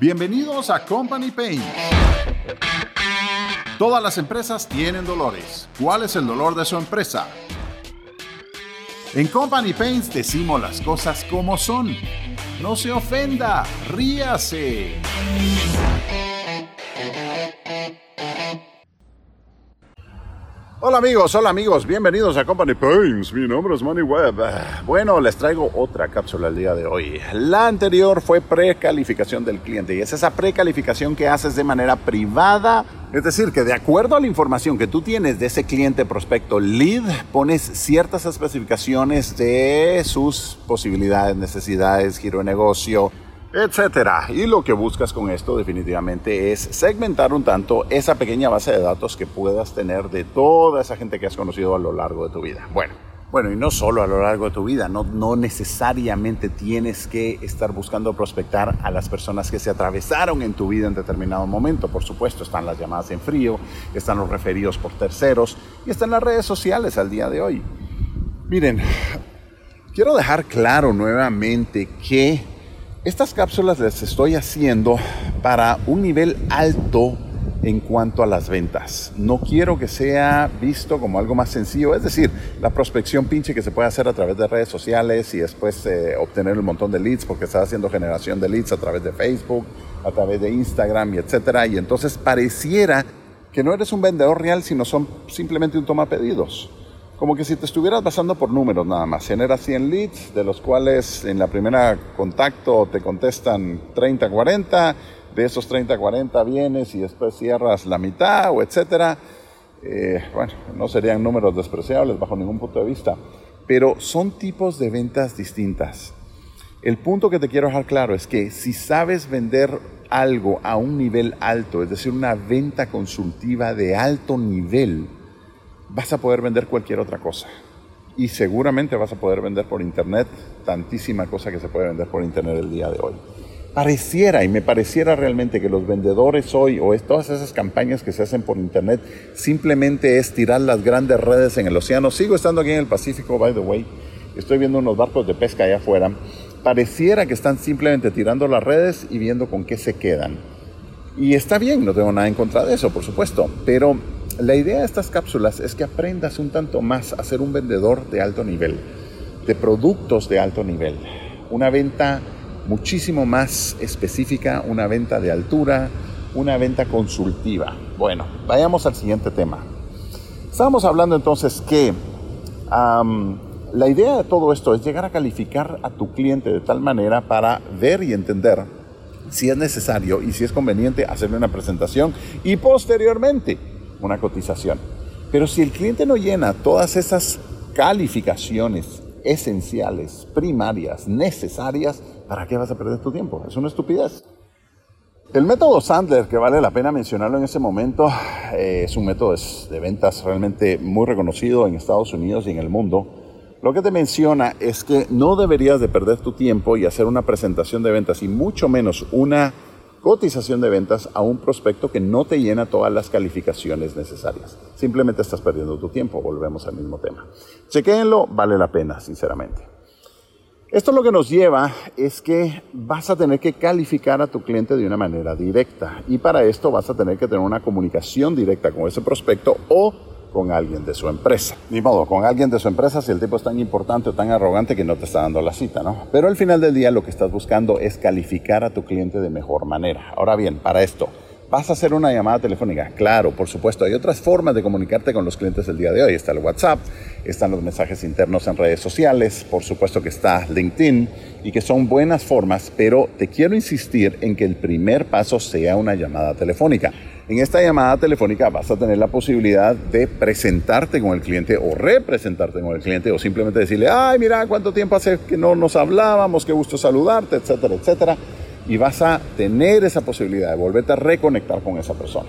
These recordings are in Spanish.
Bienvenidos a Company Pain. Todas las empresas tienen dolores. ¿Cuál es el dolor de su empresa? En Company Paints decimos las cosas como son. No se ofenda, ríase. Hola amigos, hola amigos, bienvenidos a Company Pains. Mi nombre es Money Web. Bueno, les traigo otra cápsula el día de hoy. La anterior fue precalificación del cliente y es esa precalificación que haces de manera privada. Es decir, que de acuerdo a la información que tú tienes de ese cliente prospecto lead, pones ciertas especificaciones de sus posibilidades, necesidades, giro de negocio, etcétera. Y lo que buscas con esto definitivamente es segmentar un tanto esa pequeña base de datos que puedas tener de toda esa gente que has conocido a lo largo de tu vida. Bueno, bueno, y no solo a lo largo de tu vida, no, no necesariamente tienes que estar buscando prospectar a las personas que se atravesaron en tu vida en determinado momento. Por supuesto, están las llamadas en frío, están los referidos por terceros y están las redes sociales al día de hoy. Miren, quiero dejar claro nuevamente que estas cápsulas las estoy haciendo para un nivel alto en cuanto a las ventas. No quiero que sea visto como algo más sencillo, es decir, la prospección pinche que se puede hacer a través de redes sociales y después eh, obtener un montón de leads porque estás haciendo generación de leads a través de Facebook, a través de Instagram y etcétera. Y entonces pareciera que no eres un vendedor real, sino son simplemente un toma pedidos como que si te estuvieras basando por números nada más. Generas 100 leads, de los cuales en la primera contacto te contestan 30, 40, de esos 30, 40 vienes y después cierras la mitad o etcétera. Eh, bueno, no serían números despreciables bajo ningún punto de vista, pero son tipos de ventas distintas. El punto que te quiero dejar claro es que si sabes vender algo a un nivel alto, es decir, una venta consultiva de alto nivel, vas a poder vender cualquier otra cosa. Y seguramente vas a poder vender por internet tantísima cosa que se puede vender por internet el día de hoy. Pareciera y me pareciera realmente que los vendedores hoy o todas esas campañas que se hacen por internet simplemente es tirar las grandes redes en el océano. Sigo estando aquí en el Pacífico, by the way. Estoy viendo unos barcos de pesca allá afuera. Pareciera que están simplemente tirando las redes y viendo con qué se quedan. Y está bien, no tengo nada en contra de eso, por supuesto, pero la idea de estas cápsulas es que aprendas un tanto más a ser un vendedor de alto nivel, de productos de alto nivel. Una venta muchísimo más específica, una venta de altura, una venta consultiva. Bueno, vayamos al siguiente tema. Estábamos hablando entonces que la idea de todo esto es llegar a calificar a tu cliente de tal manera para ver y entender si es necesario y si es conveniente hacerle una presentación y posteriormente una cotización. Pero si el cliente no llena todas esas calificaciones esenciales, primarias, necesarias, ¿para qué vas a perder tu tiempo? Es una estupidez. El método Sandler, que vale la pena mencionarlo en ese momento, eh, es un método de ventas realmente muy reconocido en Estados Unidos y en el mundo. Lo que te menciona es que no deberías de perder tu tiempo y hacer una presentación de ventas y mucho menos una cotización de ventas a un prospecto que no te llena todas las calificaciones necesarias. Simplemente estás perdiendo tu tiempo, volvemos al mismo tema. Chequéenlo, vale la pena, sinceramente. Esto lo que nos lleva es que vas a tener que calificar a tu cliente de una manera directa y para esto vas a tener que tener una comunicación directa con ese prospecto o con alguien de su empresa. Ni modo, con alguien de su empresa si el tipo es tan importante o tan arrogante que no te está dando la cita, ¿no? Pero al final del día lo que estás buscando es calificar a tu cliente de mejor manera. Ahora bien, para esto, ¿vas a hacer una llamada telefónica? Claro, por supuesto, hay otras formas de comunicarte con los clientes el día de hoy. Está el WhatsApp, están los mensajes internos en redes sociales, por supuesto que está LinkedIn y que son buenas formas, pero te quiero insistir en que el primer paso sea una llamada telefónica. En esta llamada telefónica vas a tener la posibilidad de presentarte con el cliente o representarte con el cliente o simplemente decirle, ay, mira, cuánto tiempo hace que no nos hablábamos, qué gusto saludarte, etcétera, etcétera. Y vas a tener esa posibilidad de volverte a reconectar con esa persona.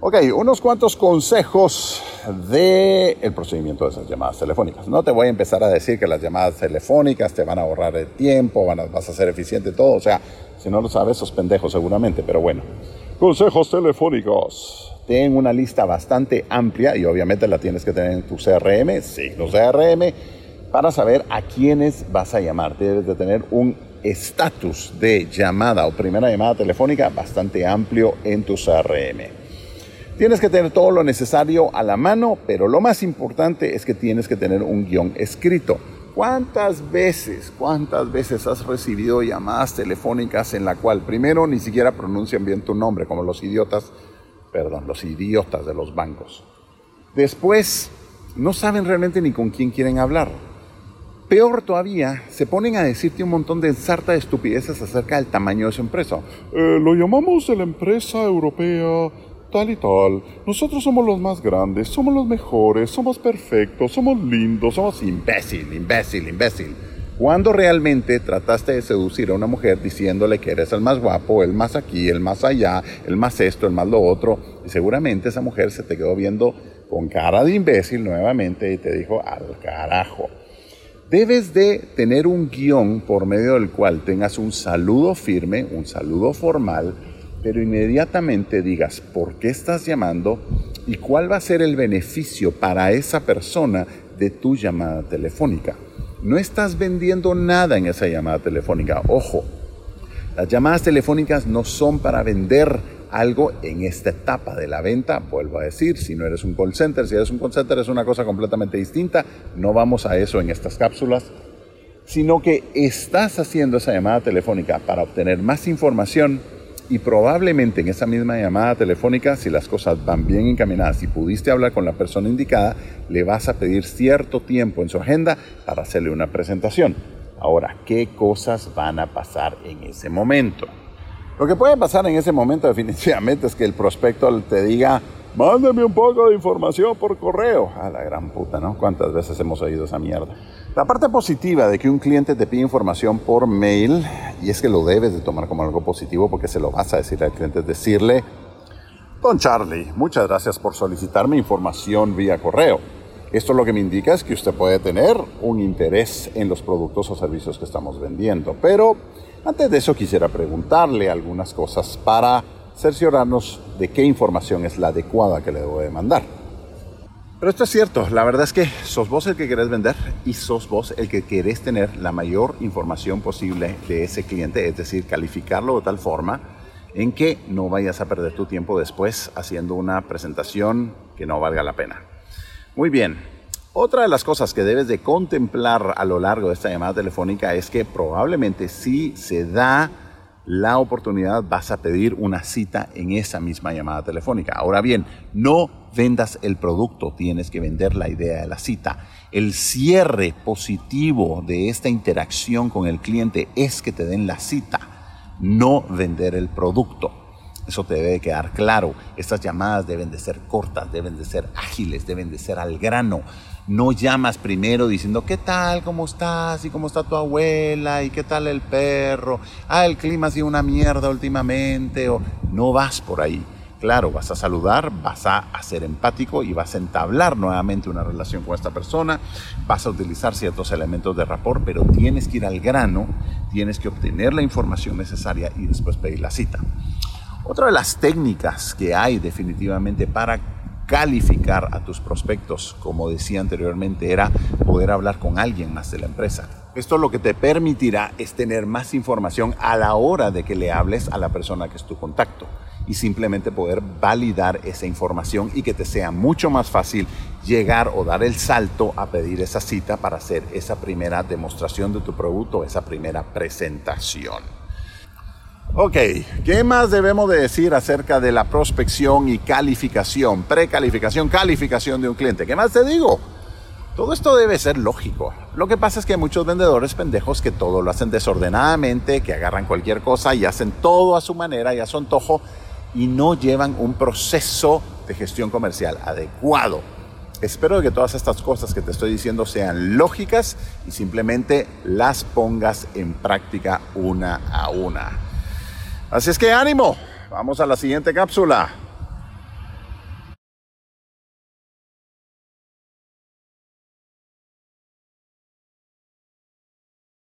Ok, unos cuantos consejos del el procedimiento de esas llamadas telefónicas. No te voy a empezar a decir que las llamadas telefónicas te van a ahorrar el tiempo, van a, vas a ser eficiente todo. O sea, si no lo sabes, sos pendejo seguramente, pero bueno. Consejos telefónicos. Ten una lista bastante amplia y obviamente la tienes que tener en tu CRM, signo CRM, para saber a quiénes vas a llamar. Debes de tener un estatus de llamada o primera llamada telefónica bastante amplio en tu CRM. Tienes que tener todo lo necesario a la mano, pero lo más importante es que tienes que tener un guion escrito. ¿Cuántas veces, cuántas veces has recibido llamadas telefónicas en la cual primero ni siquiera pronuncian bien tu nombre, como los idiotas, perdón, los idiotas de los bancos? Después, no saben realmente ni con quién quieren hablar. Peor todavía, se ponen a decirte un montón de sarta de estupideces acerca del tamaño de su empresa. Eh, lo llamamos de la empresa europea tal y tal. Nosotros somos los más grandes, somos los mejores, somos perfectos, somos lindos, somos imbécil, imbécil, imbécil. Cuando realmente trataste de seducir a una mujer diciéndole que eres el más guapo, el más aquí, el más allá, el más esto, el más lo otro, y seguramente esa mujer se te quedó viendo con cara de imbécil nuevamente y te dijo al carajo. Debes de tener un guion por medio del cual tengas un saludo firme, un saludo formal, pero inmediatamente digas por qué estás llamando y cuál va a ser el beneficio para esa persona de tu llamada telefónica. No estás vendiendo nada en esa llamada telefónica. Ojo, las llamadas telefónicas no son para vender algo en esta etapa de la venta. Vuelvo a decir, si no eres un call center, si eres un call center es una cosa completamente distinta. No vamos a eso en estas cápsulas, sino que estás haciendo esa llamada telefónica para obtener más información y probablemente en esa misma llamada telefónica, si las cosas van bien encaminadas y pudiste hablar con la persona indicada, le vas a pedir cierto tiempo en su agenda para hacerle una presentación. Ahora, ¿qué cosas van a pasar en ese momento? Lo que puede pasar en ese momento definitivamente es que el prospecto te diga, mándame un poco de información por correo. A la gran puta, ¿no? ¿Cuántas veces hemos oído esa mierda? La parte positiva de que un cliente te pide información por mail, y es que lo debes de tomar como algo positivo porque se lo vas a decir al cliente, es decirle, Don Charlie, muchas gracias por solicitarme información vía correo. Esto lo que me indica es que usted puede tener un interés en los productos o servicios que estamos vendiendo. Pero antes de eso quisiera preguntarle algunas cosas para cerciorarnos de qué información es la adecuada que le debo de mandar. Pero esto es cierto, la verdad es que sos vos el que querés vender y sos vos el que querés tener la mayor información posible de ese cliente, es decir, calificarlo de tal forma en que no vayas a perder tu tiempo después haciendo una presentación que no valga la pena. Muy bien, otra de las cosas que debes de contemplar a lo largo de esta llamada telefónica es que probablemente si se da la oportunidad vas a pedir una cita en esa misma llamada telefónica. Ahora bien, no vendas el producto, tienes que vender la idea de la cita. El cierre positivo de esta interacción con el cliente es que te den la cita, no vender el producto. Eso te debe quedar claro. Estas llamadas deben de ser cortas, deben de ser ágiles, deben de ser al grano. No llamas primero diciendo, ¿qué tal? ¿Cómo estás? ¿Y cómo está tu abuela? ¿Y qué tal el perro? Ah, el clima ha sido una mierda últimamente. O no vas por ahí. Claro, vas a saludar, vas a ser empático y vas a entablar nuevamente una relación con esta persona, vas a utilizar ciertos elementos de rapport, pero tienes que ir al grano, tienes que obtener la información necesaria y después pedir la cita. Otra de las técnicas que hay definitivamente para calificar a tus prospectos, como decía anteriormente, era poder hablar con alguien más de la empresa. Esto lo que te permitirá es tener más información a la hora de que le hables a la persona que es tu contacto y simplemente poder validar esa información y que te sea mucho más fácil llegar o dar el salto a pedir esa cita para hacer esa primera demostración de tu producto, esa primera presentación. Ok, ¿qué más debemos de decir acerca de la prospección y calificación, precalificación, calificación de un cliente? ¿Qué más te digo? Todo esto debe ser lógico. Lo que pasa es que hay muchos vendedores pendejos que todo lo hacen desordenadamente, que agarran cualquier cosa y hacen todo a su manera y a su antojo y no llevan un proceso de gestión comercial adecuado. Espero que todas estas cosas que te estoy diciendo sean lógicas y simplemente las pongas en práctica una a una. Así es que ánimo, vamos a la siguiente cápsula.